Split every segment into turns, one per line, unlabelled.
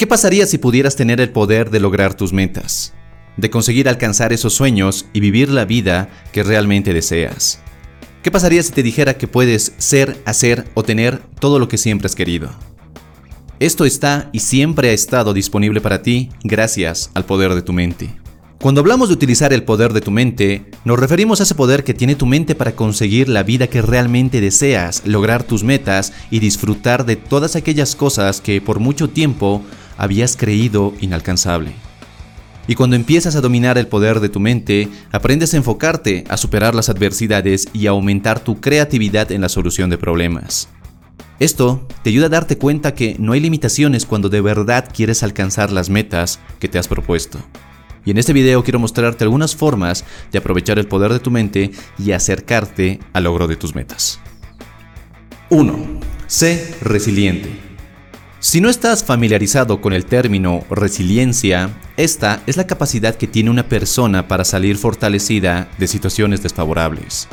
¿Qué pasaría si pudieras tener el poder de lograr tus metas? De conseguir alcanzar esos sueños y vivir la vida que realmente deseas. ¿Qué pasaría si te dijera que puedes ser, hacer o tener todo lo que siempre has querido? Esto está y siempre ha estado disponible para ti gracias al poder de tu mente. Cuando hablamos de utilizar el poder de tu mente, nos referimos a ese poder que tiene tu mente para conseguir la vida que realmente deseas, lograr tus metas y disfrutar de todas aquellas cosas que por mucho tiempo habías creído inalcanzable. Y cuando empiezas a dominar el poder de tu mente, aprendes a enfocarte, a superar las adversidades y a aumentar tu creatividad en la solución de problemas. Esto te ayuda a darte cuenta que no hay limitaciones cuando de verdad quieres alcanzar las metas que te has propuesto. Y en este video quiero mostrarte algunas formas de aprovechar el poder de tu mente y acercarte al logro de tus metas. 1. Sé resiliente. Si no estás familiarizado con el término resiliencia, esta es la capacidad que tiene una persona para salir fortalecida de situaciones desfavorables.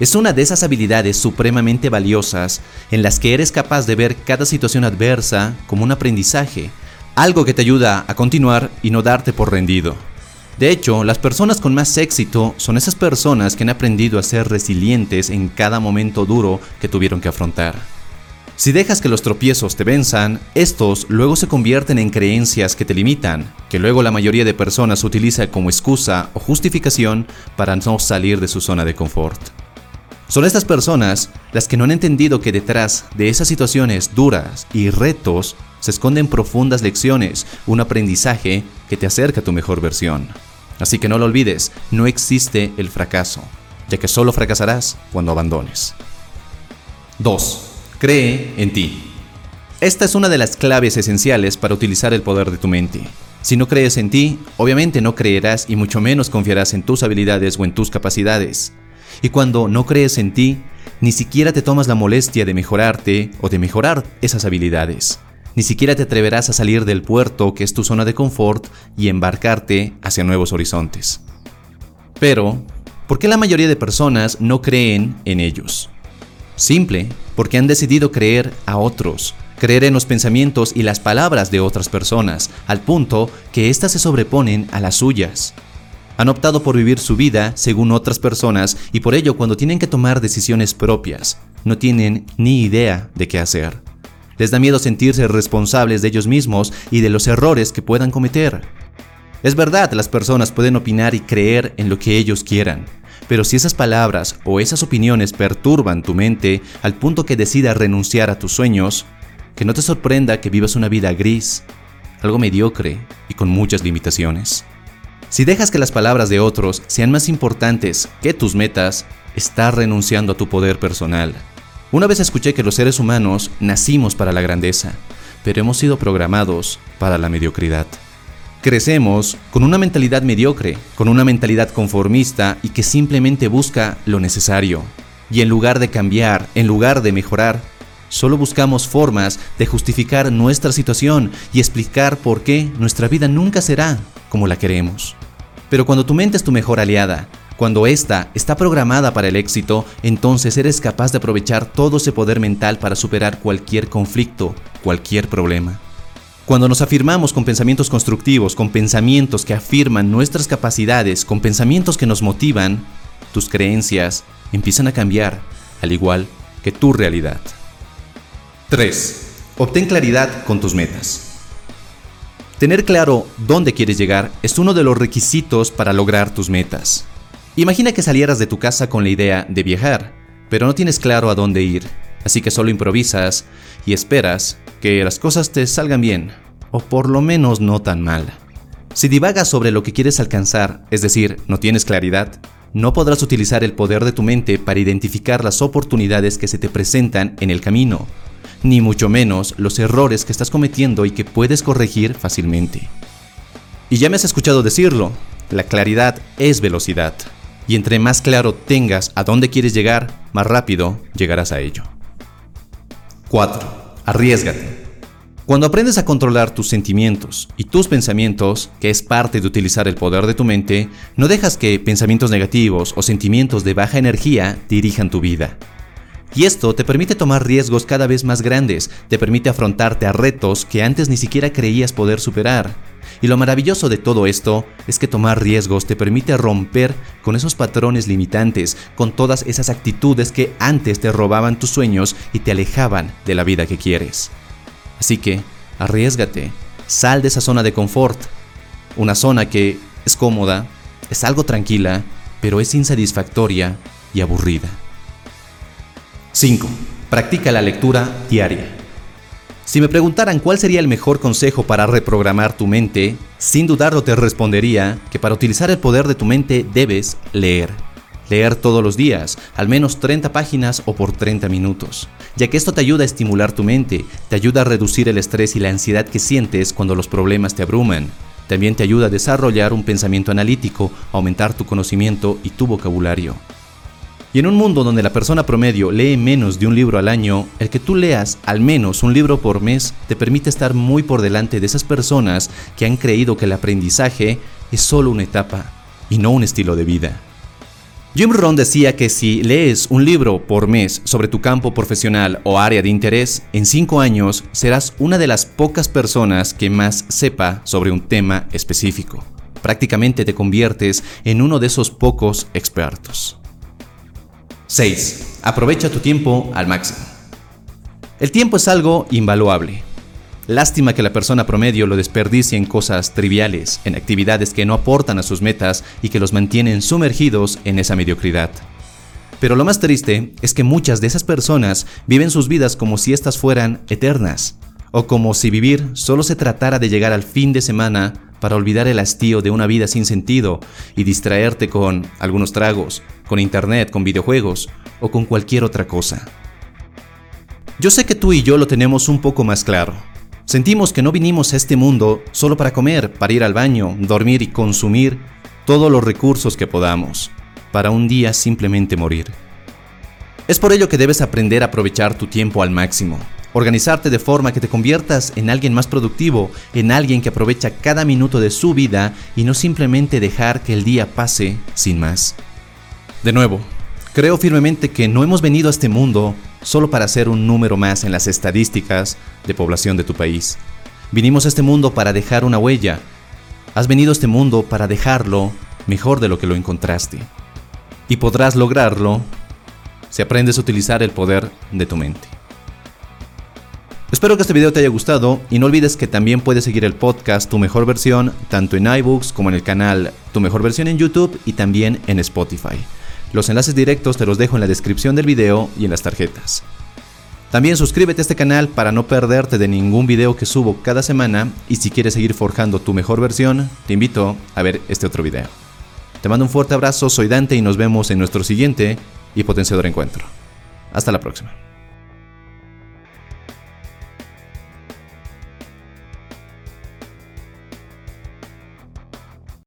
Es una de esas habilidades supremamente valiosas en las que eres capaz de ver cada situación adversa como un aprendizaje, algo que te ayuda a continuar y no darte por rendido. De hecho, las personas con más éxito son esas personas que han aprendido a ser resilientes en cada momento duro que tuvieron que afrontar. Si dejas que los tropiezos te venzan, estos luego se convierten en creencias que te limitan, que luego la mayoría de personas utiliza como excusa o justificación para no salir de su zona de confort. Son estas personas las que no han entendido que detrás de esas situaciones duras y retos se esconden profundas lecciones, un aprendizaje que te acerca a tu mejor versión. Así que no lo olvides, no existe el fracaso, ya que solo fracasarás cuando abandones. 2. Cree en ti. Esta es una de las claves esenciales para utilizar el poder de tu mente. Si no crees en ti, obviamente no creerás y mucho menos confiarás en tus habilidades o en tus capacidades. Y cuando no crees en ti, ni siquiera te tomas la molestia de mejorarte o de mejorar esas habilidades. Ni siquiera te atreverás a salir del puerto que es tu zona de confort y embarcarte hacia nuevos horizontes. Pero, ¿por qué la mayoría de personas no creen en ellos? Simple, porque han decidido creer a otros, creer en los pensamientos y las palabras de otras personas, al punto que éstas se sobreponen a las suyas. Han optado por vivir su vida según otras personas y por ello cuando tienen que tomar decisiones propias, no tienen ni idea de qué hacer. Les da miedo sentirse responsables de ellos mismos y de los errores que puedan cometer. Es verdad, las personas pueden opinar y creer en lo que ellos quieran, pero si esas palabras o esas opiniones perturban tu mente al punto que decidas renunciar a tus sueños, que no te sorprenda que vivas una vida gris, algo mediocre y con muchas limitaciones. Si dejas que las palabras de otros sean más importantes que tus metas, estás renunciando a tu poder personal. Una vez escuché que los seres humanos nacimos para la grandeza, pero hemos sido programados para la mediocridad. Crecemos con una mentalidad mediocre, con una mentalidad conformista y que simplemente busca lo necesario. Y en lugar de cambiar, en lugar de mejorar, solo buscamos formas de justificar nuestra situación y explicar por qué nuestra vida nunca será como la queremos. Pero cuando tu mente es tu mejor aliada, cuando ésta está programada para el éxito, entonces eres capaz de aprovechar todo ese poder mental para superar cualquier conflicto, cualquier problema. Cuando nos afirmamos con pensamientos constructivos, con pensamientos que afirman nuestras capacidades, con pensamientos que nos motivan, tus creencias empiezan a cambiar, al igual que tu realidad. 3. Obtén claridad con tus metas. Tener claro dónde quieres llegar es uno de los requisitos para lograr tus metas. Imagina que salieras de tu casa con la idea de viajar, pero no tienes claro a dónde ir, así que solo improvisas y esperas que las cosas te salgan bien, o por lo menos no tan mal. Si divagas sobre lo que quieres alcanzar, es decir, no tienes claridad, no podrás utilizar el poder de tu mente para identificar las oportunidades que se te presentan en el camino, ni mucho menos los errores que estás cometiendo y que puedes corregir fácilmente. Y ya me has escuchado decirlo, la claridad es velocidad, y entre más claro tengas a dónde quieres llegar, más rápido llegarás a ello. 4. Arriesgate. Cuando aprendes a controlar tus sentimientos y tus pensamientos, que es parte de utilizar el poder de tu mente, no dejas que pensamientos negativos o sentimientos de baja energía dirijan tu vida. Y esto te permite tomar riesgos cada vez más grandes, te permite afrontarte a retos que antes ni siquiera creías poder superar. Y lo maravilloso de todo esto es que tomar riesgos te permite romper con esos patrones limitantes, con todas esas actitudes que antes te robaban tus sueños y te alejaban de la vida que quieres. Así que, arriesgate, sal de esa zona de confort, una zona que es cómoda, es algo tranquila, pero es insatisfactoria y aburrida. 5. Practica la lectura diaria. Si me preguntaran cuál sería el mejor consejo para reprogramar tu mente, sin dudarlo te respondería que para utilizar el poder de tu mente debes leer. Leer todos los días, al menos 30 páginas o por 30 minutos, ya que esto te ayuda a estimular tu mente, te ayuda a reducir el estrés y la ansiedad que sientes cuando los problemas te abruman. También te ayuda a desarrollar un pensamiento analítico, aumentar tu conocimiento y tu vocabulario. Y en un mundo donde la persona promedio lee menos de un libro al año, el que tú leas al menos un libro por mes te permite estar muy por delante de esas personas que han creído que el aprendizaje es solo una etapa y no un estilo de vida. Jim Rohn decía que si lees un libro por mes sobre tu campo profesional o área de interés, en cinco años serás una de las pocas personas que más sepa sobre un tema específico. Prácticamente te conviertes en uno de esos pocos expertos. 6. Aprovecha tu tiempo al máximo. El tiempo es algo invaluable. Lástima que la persona promedio lo desperdicie en cosas triviales, en actividades que no aportan a sus metas y que los mantienen sumergidos en esa mediocridad. Pero lo más triste es que muchas de esas personas viven sus vidas como si éstas fueran eternas, o como si vivir solo se tratara de llegar al fin de semana para olvidar el hastío de una vida sin sentido y distraerte con algunos tragos, con internet, con videojuegos o con cualquier otra cosa. Yo sé que tú y yo lo tenemos un poco más claro. Sentimos que no vinimos a este mundo solo para comer, para ir al baño, dormir y consumir todos los recursos que podamos, para un día simplemente morir. Es por ello que debes aprender a aprovechar tu tiempo al máximo, Organizarte de forma que te conviertas en alguien más productivo, en alguien que aprovecha cada minuto de su vida y no simplemente dejar que el día pase sin más. De nuevo, creo firmemente que no hemos venido a este mundo solo para ser un número más en las estadísticas de población de tu país. Vinimos a este mundo para dejar una huella. Has venido a este mundo para dejarlo mejor de lo que lo encontraste. Y podrás lograrlo si aprendes a utilizar el poder de tu mente. Espero que este video te haya gustado y no olvides que también puedes seguir el podcast Tu Mejor Versión tanto en iBooks como en el canal Tu Mejor Versión en YouTube y también en Spotify. Los enlaces directos te los dejo en la descripción del video y en las tarjetas. También suscríbete a este canal para no perderte de ningún video que subo cada semana y si quieres seguir forjando tu mejor versión, te invito a ver este otro video. Te mando un fuerte abrazo, soy Dante y nos vemos en nuestro siguiente y potenciador encuentro. Hasta la próxima.